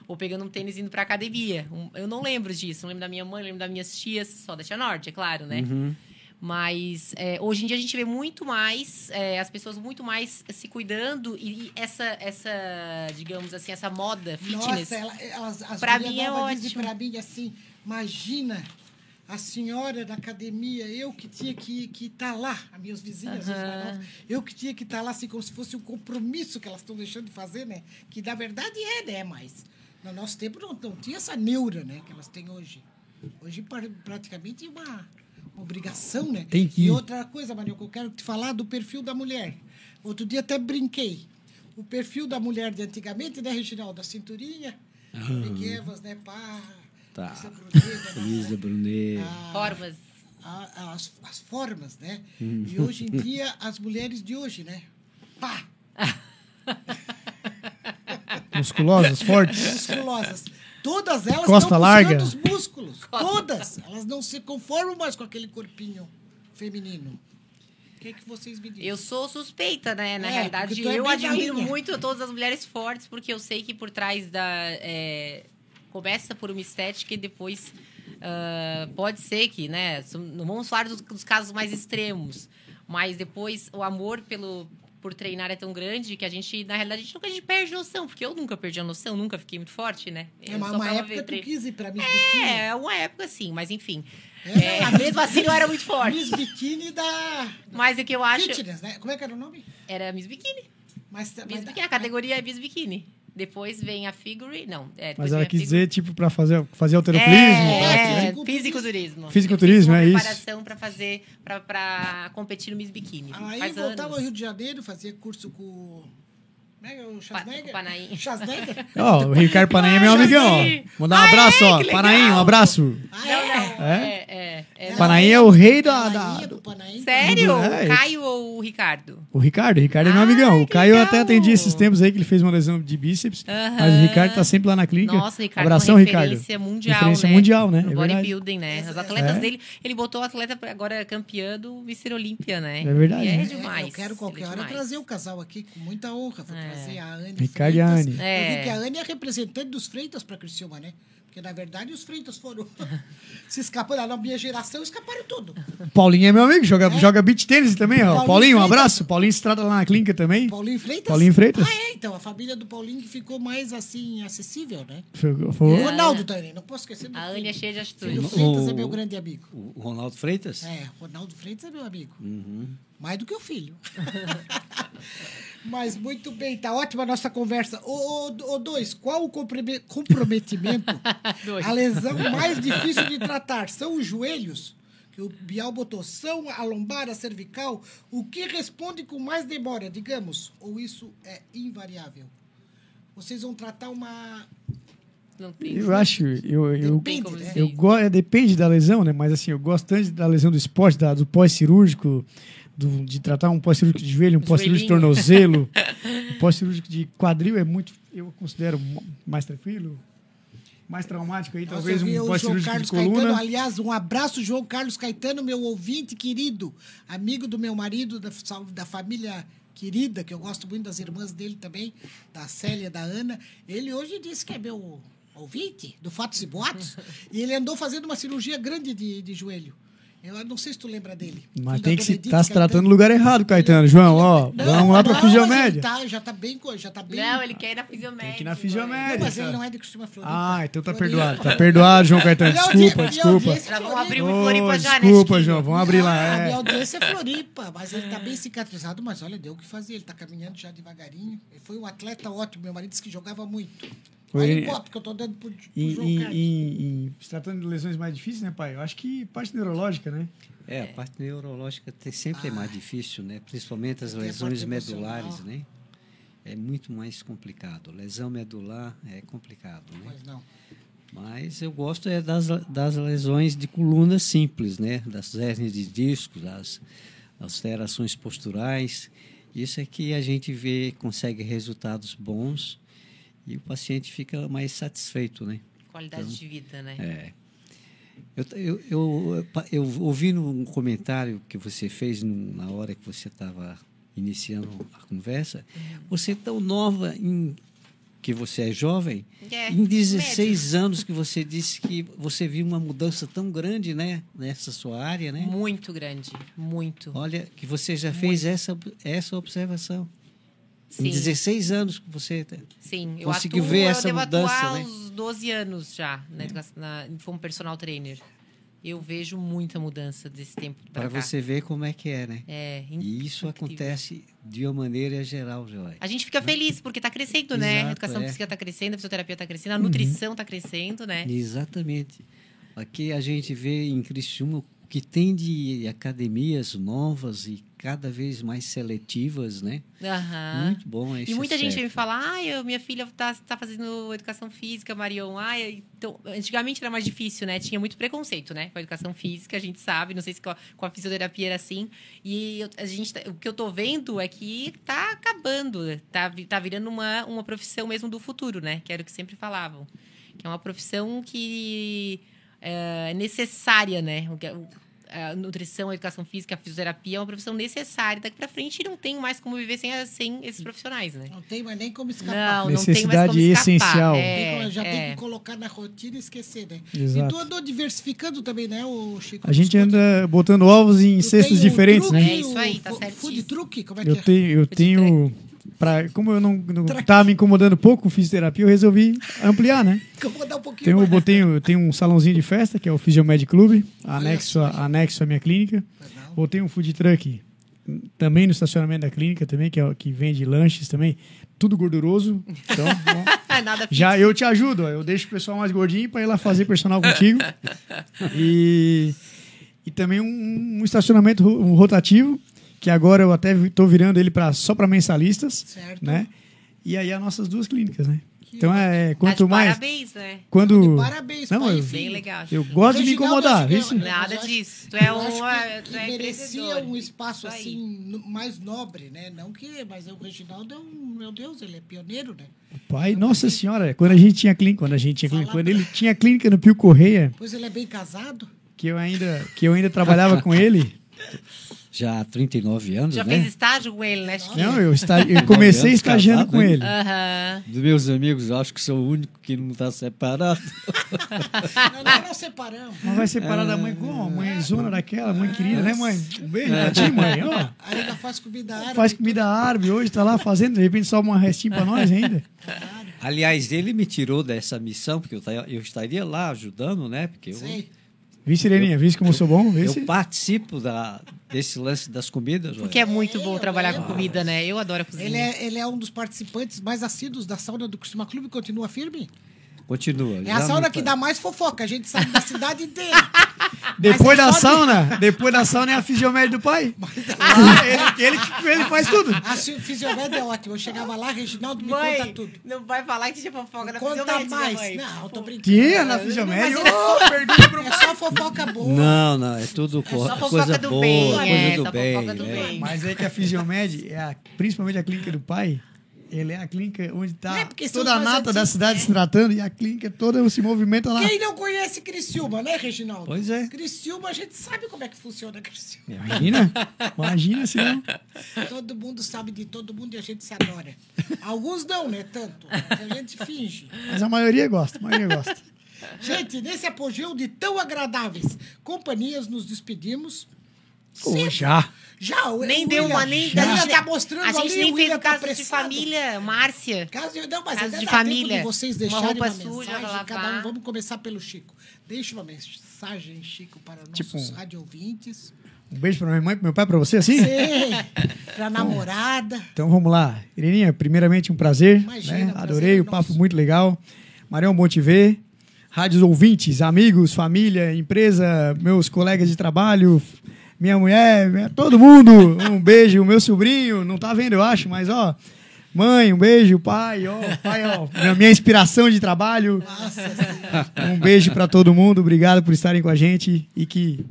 Ou pegando um tênis e indo pra academia. Eu não lembro disso. Não lembro da minha mãe, não lembro das minhas tias, só da Tia Norte, é claro, né? Uhum. Mas é, hoje em dia a gente vê muito mais, é, as pessoas muito mais se cuidando e, essa, essa, digamos assim, essa moda fitness. Nossa, ela, elas, as Pra gurias mim é ótimo. pra mim assim, imagina a senhora da academia, eu que tinha que que estar lá, as minhas vizinhas, novos, eu que tinha que estar lá, assim, como se fosse um compromisso que elas estão deixando de fazer, né? Que na verdade é, né? Mas no nosso tempo não, não tinha essa neura, né? Que elas têm hoje. Hoje pra- praticamente é uma obrigação, né? Tem que E outra coisa, Maria, que eu quero te falar do perfil da mulher. Outro dia até brinquei. O perfil da mulher de antigamente, né, Reginaldo? A cinturinha, Peguevas, né, pá. Tá. Lisa Brunet, né, Luísa Brunet. a- Formas. a- as, as formas, né? Uhum. E hoje em dia, as mulheres de hoje, né? Pá! Musculosas, fortes. Musculosas. Todas elas Costa estão larga. os músculos. Todas. Elas não se conformam mais com aquele corpinho feminino. O que, que vocês me dizem? Eu sou suspeita, né? Na É, realidade, é eu admiro muito todas as mulheres fortes, porque eu sei que por trás da. é, começa por uma estética e depois. ah, pode ser que, né? Não vamos falar dos, dos casos mais extremos, mas depois o amor pelo. Por treinar é tão grande que a gente, na realidade, a gente nunca a gente perde noção, porque eu nunca perdi a noção, nunca fiquei muito forte, né? É uma, uma época vendo tu treino. quis ir pra Miss Biquíni. É, uma época sim, mas enfim. É, É, mesmo assim, eu era muito forte. Miss Biquíni da Mas o que eu acho. Fitness, né? Como é que era o nome? Era Miss Bikini. Mas, Miss mas- Bikini, a categoria é Miss Bikini. Depois vem a figure. Não, é, Mas ela quis dizer, tipo, pra fazer, fazer alterofilismo. É, fisiculturismo. fisiculturismo. Fisiculturismo, é isso. preparação pra fazer, pra, pra competir no Miss Bikini. Aí Faz voltava anos. ao Rio de Janeiro, fazia curso com é é o com o Panaim. Schwarzenegger? Ó, o Ricardo Panaim é meu amigão, ó. Mandar um Ah, abraço, ó. Panaim, um abraço. Ah. É? É, é. é. Panaim é o rei da- da-. Sério? É, O Caio ou o Ricardo? O Ricardo, o Ricardo é meu Ai, amigão. O Caio eu legal. até atendi esses tempos aí que ele fez uma lesão de bíceps. Mas o Ricardo tá sempre lá na clínica. Nossa, Ricardo Abração, é Ricardo. referência mundial, Referência né? mundial, né? No É bodybuilding, né? Os atletas É. dele... Ele botou o atleta agora campeã do Mr. Olímpia, né? É verdade, E é né? É, demais. eu quero qualquer é hora trazer o casal aqui com muita honra. É. trazer a Anne Ricardo e a. Anne. Eu É. vi que a Anne é representante dos Freitas para Criciúma, né? Porque, na verdade, os Freitas foram se escapando. Na minha geração, escaparam tudo. O Paulinho é meu amigo, joga, joga beach tênis também, ó. Paulinho Paulinho, um abraço. Paulinho se trata lá na clínica também. Paulinho Freitas? Paulinho Freitas. Ah, é. Então, a família do Paulinho que ficou mais, assim, acessível, né? Foi- O Ronaldo também, não posso esquecer do A. Anne é cheia de atitude. O- Freitas é meu grande amigo. O Ronaldo Freitas? É, Ronaldo Freitas é meu amigo. Uhum. Mais do que o filho. Mas muito bem, tá ótima a nossa conversa. Ô, ô, ô, dois, qual o comprome- comprometimento, Dois. a lesão mais difícil de tratar? São os joelhos? Que o Bial botou. São a lombar, a cervical? O que responde com mais demora, digamos? Ou isso é invariável? Vocês vão tratar uma... Não tem. Eu acho, eu, eu, Depende, como né? eu go- é, depende da lesão, né? Mas assim, eu gosto tanto da lesão do esporte, da- do pós-cirúrgico, do- de tratar um pós-cirúrgico de joelho, um pós-cirúrgico de tornozelo, um pós-cirúrgico de quadril é muito, eu considero mais tranquilo, mais traumático aí, talvez Nossa, vi um pós-cirúrgico de Carlos coluna. Caetano, aliás, um abraço, João Carlos Caetano, meu ouvinte querido, amigo do meu marido, da, da família querida, que eu gosto muito das irmãs dele também, da Célia, da Ana. Ele hoje disse que é meu ouvinte do Fatos e Boatos, e ele andou fazendo uma cirurgia grande de, de joelho. Eu não sei se tu lembra dele. Mas tem que se tá se tratando no lugar errado, Caetano. João, ó, Não, vamos lá pra não, Fisiomédia. ele Tá, já tá bem, já tá bem. Não, ele quer ir na fisiomédia. Tem que ir na fisiomédia. Não, mas ele não é de Cristina Floripa. Ah, então tá Floripa. perdoado. Tá perdoado, João Caetano. Desculpa, desculpa. é vamos abrir um Ô, Floripa já, né, desculpa? João. Vamos abrir lá. Ah, A é. minha audiência é Floripa, mas ele tá bem cicatrizado, mas olha, deu o que fazer. Ele tá caminhando já devagarinho. Ele foi um atleta ótimo. Meu marido disse que jogava muito. Foi- Olha o copo que eu tô dando pro, pro João em- Carlos. em- em- se tratando de lesões mais difíceis, né, pai? Eu acho que parte neurológica, né? É, a parte neurológica tem, sempre é mais difícil, né? Principalmente as lesões medulares, né? É muito mais complicado. Lesão medular é complicado, né? Pois não. Mas eu gosto é das, das lesões de coluna simples, né? Das hérnias de disco, das alterações posturais. Isso é que a gente vê, consegue resultados bons e o paciente fica mais satisfeito, né? Qualidade Então, de vida, né? É. Eu, eu, eu, eu ouvi um comentário que você fez na hora que você estava iniciando a conversa. Você é tão nova em que você é jovem, É, em 16 anos que você disse que você viu uma mudança tão grande, né, nessa sua área, né? Muito grande, muito. Olha, que você já fez essa essa observação. Sim. Em 16 anos que você Sim, eu conseguiu atuo, ver eu essa devo mudança, atuar né? uns 12 anos já, na educação, na, como personal trainer. Eu vejo muita mudança desse tempo para você ver como é que é, né? É, E isso acontece de uma maneira geral, Joy. A gente fica feliz porque está crescendo, né? Exato, a educação é. física está crescendo, a fisioterapia está crescendo, a Uhum. nutrição está crescendo, né? Exatamente. Aqui a gente vê em Criciúma o que tem de academias novas e cada vez mais seletivas, né? Aham. Muito bom esse E muita gente vem me aspecto. falar, ah, minha filha tá, tá fazendo educação física, Marion. Ah, então, antigamente era mais difícil, né? Tinha muito preconceito, né? Com a educação física, a gente sabe. Não sei se com a, com a fisioterapia era assim. E eu- a gente, tá- o que eu tô vendo é que tá acabando. Tá, tá virando uma, uma profissão mesmo do futuro, né? Que era o que sempre falavam. Que é uma profissão que é necessária, né? A nutrição, a educação física, a fisioterapia é uma profissão necessária. Daqui pra frente não tem mais como viver sem, sem esses profissionais, né? Não tem mais nem como escapar. Não, não tem mais como Necessidade escapar. essencial. Tem É, já tem é. que colocar na rotina e esquecer, né? Exato. E tu andou diversificando também, né, o Chico? A gente anda botando ovos em Tu cestos tem diferentes, né? truque, É isso aí, tá o fu- certíssimo. Food truque, como é que Eu é? tenho, eu Pode tenho pra, como eu não, não tava me incomodando pouco com fisioterapia, eu resolvi ampliar, né? Que eu vou dar um pouquinho Tenho, eu tenho um salãozinho de festa, que é o Fisiomed Club, anexo, a, anexo à minha clínica. Botei um food truck também no estacionamento da clínica também, que, é, o- que vende lanches também. Tudo gorduroso. Então, ó, já eu te ajudo. ó, Eu deixo o pessoal mais gordinho para ir lá fazer personal contigo. E, e também um, um estacionamento ro- um rotativo, que agora eu até estou virando ele pra, só para mensalistas. Certo. Né? E aí as nossas duas clínicas, né? Que Então é Tá quanto de mais. Parabéns, né? Quando. Parabéns, Não, pai eu. Bem legal. eu gosto de me incomodar, é- sim? Nada disso. Tu é eu um, acho é, que tu é merecia um espaço Isso assim mais nobre, né? Não que, mas o Reginaldo é um, meu Deus, ele é pioneiro, né? Pai, nossa senhora, quando a gente tinha clínica, quando a gente tinha clínica, quando ele tinha clínica no Pio Correia, Pois ele é bem casado. que eu ainda, que eu ainda trabalhava com ele. Já há 39 anos, Já né? fez estágio com ele, né? Não, eu, esta, eu comecei estagiando casado, com né? ele. Aham. Dos meus amigos, eu acho que sou o único que não está separado. Não, nós não separamos. Mas vai separar da mãe como? A mãe zona daquela, mãe querida, né, mãe? Um beijo pra ti, mãe. Ó, Ainda faz comida árabe. faz comida árabe hoje, tá lá fazendo, de repente só uma restinha pra nós ainda. Aliás, ele me tirou dessa missão, porque eu, eu estaria lá ajudando, né? Porque eu, Sei. Vi, Sireninha, viste como eu sou bom? Vê eu participo da, desse lance das comidas. olha. Porque é muito bom trabalhar é. com comida, né? Eu adoro a cozinha. Ele é, ele é um dos participantes mais assíduos da sauna do Costuma Clube, continua firme. Continua. É a sauna não que tá- dá mais fofoca, a gente sabe da cidade inteira. Depois Mas é da de- sauna, depois da sauna é a fisiomédia do pai. Lá, ele, ele, ele faz tudo. A fi- fisiomédia é ótima. Eu chegava lá, Reginaldo me Mãe, conta tudo. não vai falar que tinha fofoca na Conta fisiomédia, mais. mãe. Não, tô brincando. Tinha na fisiomédia. Mas Ô, pergunta pro É só fofoca boa. Não, não, é tudo co- só fofoca coisa do boa, bem, coisa é, do só bem. fofoca do é. bem. Mas é que a Fisiomed, é a- principalmente a clínica do pai, ele é a clínica onde está É, toda a nata da cidade se tratando e a clínica toda se movimenta lá. Quem não conhece Criciúma, né, Reginaldo? Pois é. Criciúma, a gente sabe como é que funciona Criciúma. Imagina, imagina se não. Todo mundo sabe de todo mundo e a gente se adora. Alguns não, né? Tanto. A gente finge. Mas a maioria gosta, a maioria gosta. Gente, nesse apogeu de tão agradáveis companhias, nos despedimos. Pô, Sempre. já. Já, o Nem deu uma, nem... Já. A gente, tá mostrando a gente nem fez o tá caso de família, Márcia. Caso de, não, mas Caso ainda de dá família. de vocês Uma deixarem roupa uma, suja mensagem, cada um. Vamos começar pelo Chico. Deixa uma mensagem, Chico, para nossos Tipo rádio ouvintes. Um beijo pra minha mãe, pro meu pai, pra você, assim? Sim, pra namorada. Então vamos lá. Ireninha, primeiramente um prazer. Imagina, né? prazer Adorei é o papo nosso. muito legal. Marião, bom te ver. Rádios ouvintes, amigos, família, empresa, meus colegas de trabalho, minha mulher, minha- todo mundo. Um beijo, o meu sobrinho, não tá vendo, eu acho, mas ó. Mãe, um beijo, pai, ó, pai, ó, minha- minha inspiração de trabalho. Nossa Senhora. Um beijo pra todo mundo, obrigado por estarem com a gente e que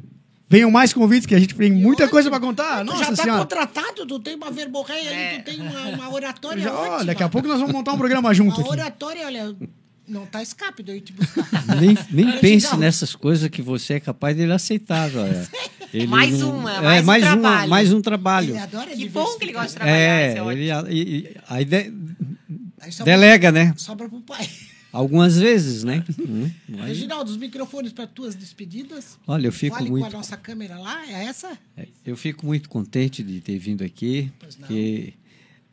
venham mais convites, que a gente tem muita Olha, coisa pra contar. Tu Nossa já tá senhora. contratado, tu tem uma verborreia É. ali, tu tem uma, uma oratória Já, ó, ótima. daqui a pouco nós vamos montar um programa junto Uma aqui. oratória, olha, Não tá escape de eu ir te buscar. Nem, nem pense nessas coisas que você é capaz dele aceitar, olha. Ele Mais não- uma, é, mais um mais uma, trabalho. mais um trabalho. Ele adora Que bom que ele gosta de trabalhar. É, isso é ótimo. ele a- e- aí de- Aí sobra- delega, né? Sobra pro pai. Algumas vezes, né? Hum, mas- Reginaldo, os microfones para tuas despedidas. Olha, eu fico Fale muito- com a nossa câmera lá, é essa? Eu fico muito contente de ter vindo aqui, porque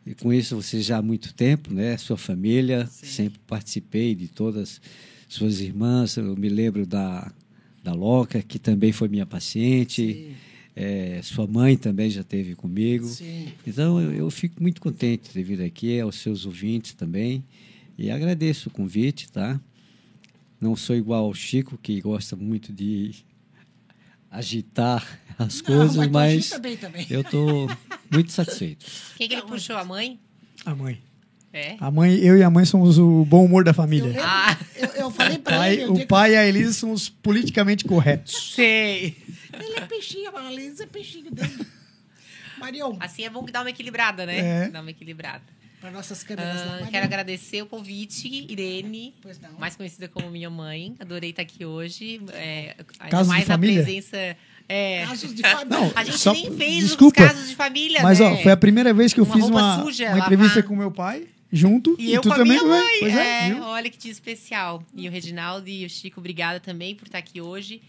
eu conheço você já há muito tempo, né? Sua família, sempre participei de todas suas irmãs. Eu me lembro da, da Loca, que também foi minha paciente. É, sua mãe também já esteve comigo. Sim. Então eu, eu fico muito contente de ter vindo aqui, aos seus ouvintes também. E agradeço o convite, tá? Não sou igual ao Chico, que gosta muito de agitar as Não, coisas, mas mas também. eu estou muito satisfeito. Quem que ele puxou? A mãe? A mãe. É. A mãe, eu e a mãe somos o bom humor da família. Ah, Eu, eu falei pra Pai- ele. eu o pai e a Elisa são os politicamente corretos. sei. Ele é peixinho, a Liz é peixinho dele. Marion, Assim é bom que dá uma equilibrada, né? É. Dá uma equilibrada. para nossas câmeras. Ah, Marion. quero agradecer o convite, Irene, Pois não. mais conhecida como minha mãe. Adorei estar aqui hoje. É, Casos de mais a família? presença. É, Casos de família. Não, a gente só- nem fez desculpa, os casos de família, Mas, né? ó, foi a primeira vez que eu Uma fiz uma, suja, uma entrevista lavar. com meu pai, junto. E eu tu com a também, minha né? mãe. Pois é, é, olha que dia especial. E o Reginaldo e o Chico, obrigada também por estar aqui hoje.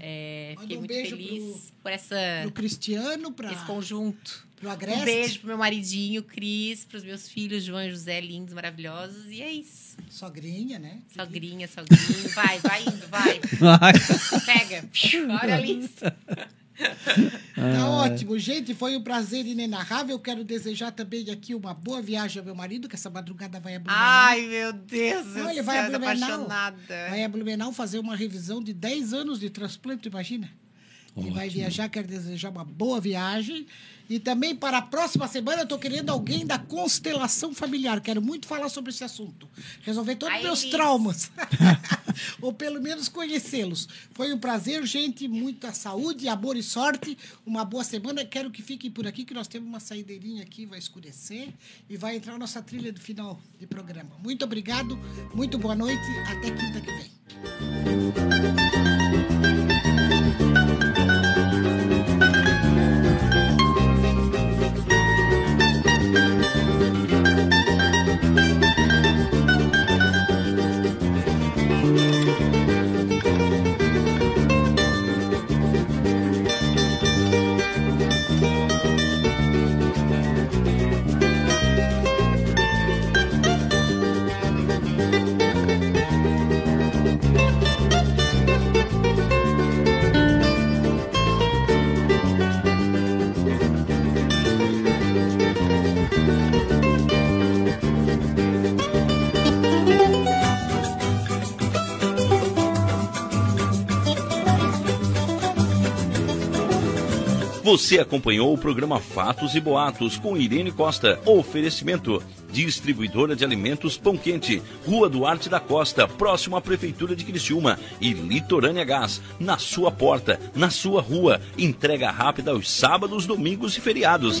É, fiquei um muito beijo feliz por essa, Pro Cristiano, para esse conjunto. pro Um Agreste. beijo pro meu maridinho, Cris, pros meus filhos, João e José, lindos, maravilhosos. E é isso. Sogrinha, né? Sogrinha, sogrinho. Vai, vai indo, vai. Pega. Olha a lista. Tá ótimo, gente. Foi um prazer inenarrável. Eu quero desejar também aqui uma boa viagem ao meu marido, que essa madrugada vai a Blumenau. Ai, meu Deus do Não, ele céu, vai a Blumenau. apaixonada. Vai a Blumenau fazer uma revisão de 10 anos de transplante, imagina? Ele vai viajar, quero desejar uma boa viagem. E também para a próxima semana eu estou querendo alguém da constelação familiar. Quero muito falar sobre esse assunto. Resolver todos os meus traumas. Ou pelo menos conhecê-los. Foi um prazer, gente. Muita saúde, amor e sorte. Uma boa semana. Quero que fiquem por aqui, que nós temos uma saideirinha aqui, vai escurecer. E vai entrar a nossa trilha do final de programa. Muito obrigado, muito boa noite. Até quinta que vem. Você acompanhou o programa Fatos e Boatos com Irene Costa. Oferecimento. Distribuidora de Alimentos Pão Quente, Rua Duarte da Costa, próximo à Prefeitura de Criciúma. E Litorânea Gás, na sua porta, na sua rua. Entrega rápida aos sábados, domingos e feriados.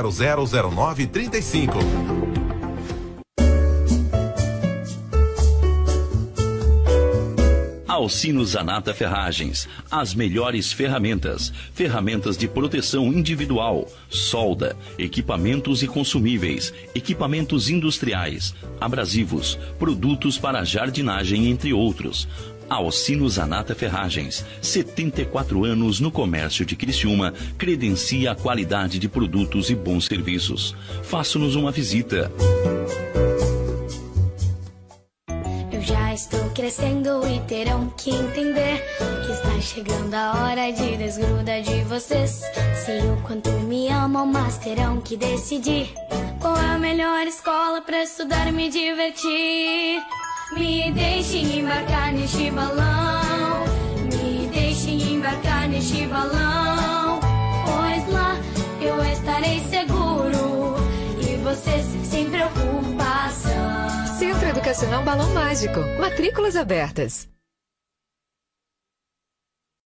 35. Alcino Zanata Ferragens, as melhores ferramentas, ferramentas de proteção individual, solda, equipamentos e consumíveis, equipamentos industriais, abrasivos, produtos para jardinagem, entre outros. Alcino Zanata Ferragens, 74 anos no comércio de Criciúma, credencia a qualidade de produtos e bons serviços. Faça-nos uma visita. crescendo e terão que entender que está chegando a hora de desgruda de vocês. Sei o quanto me amam, mas terão que decidir qual é a melhor escola para estudar e me divertir. Me deixem embarcar neste balão, me deixem embarcar neste balão, pois lá eu estarei seguro e vocês sem preocupação. Centro Educacional Balão Mágico. Matrículas abertas.